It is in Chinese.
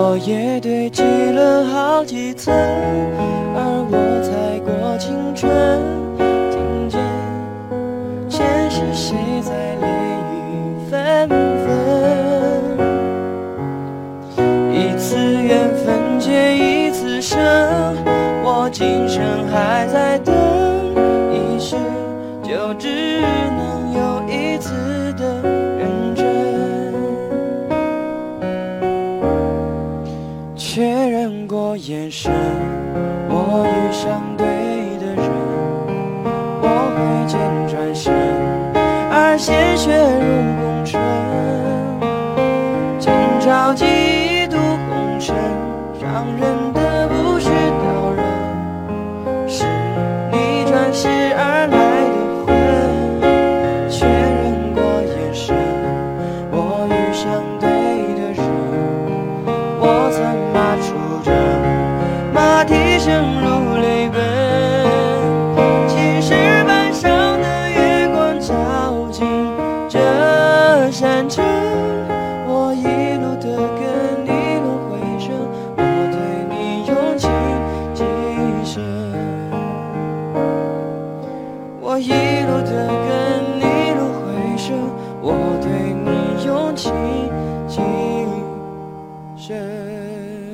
落叶堆积了好几层，而我踩过青春，听见前世谁在泪雨纷纷。一次缘分结一次生，我今生还在等，一世就只能眼神，我遇上对的人，我挥剑转身，而鲜血如红唇。今朝几度红尘，伤人的不是刀刃，是你转世而来的魂。确认过眼神，我遇上对。出征马蹄声如泪奔青石板上的月光照进这山城我一路的跟你轮回声我对你用情极深我一路的跟你轮回声我对你用情极深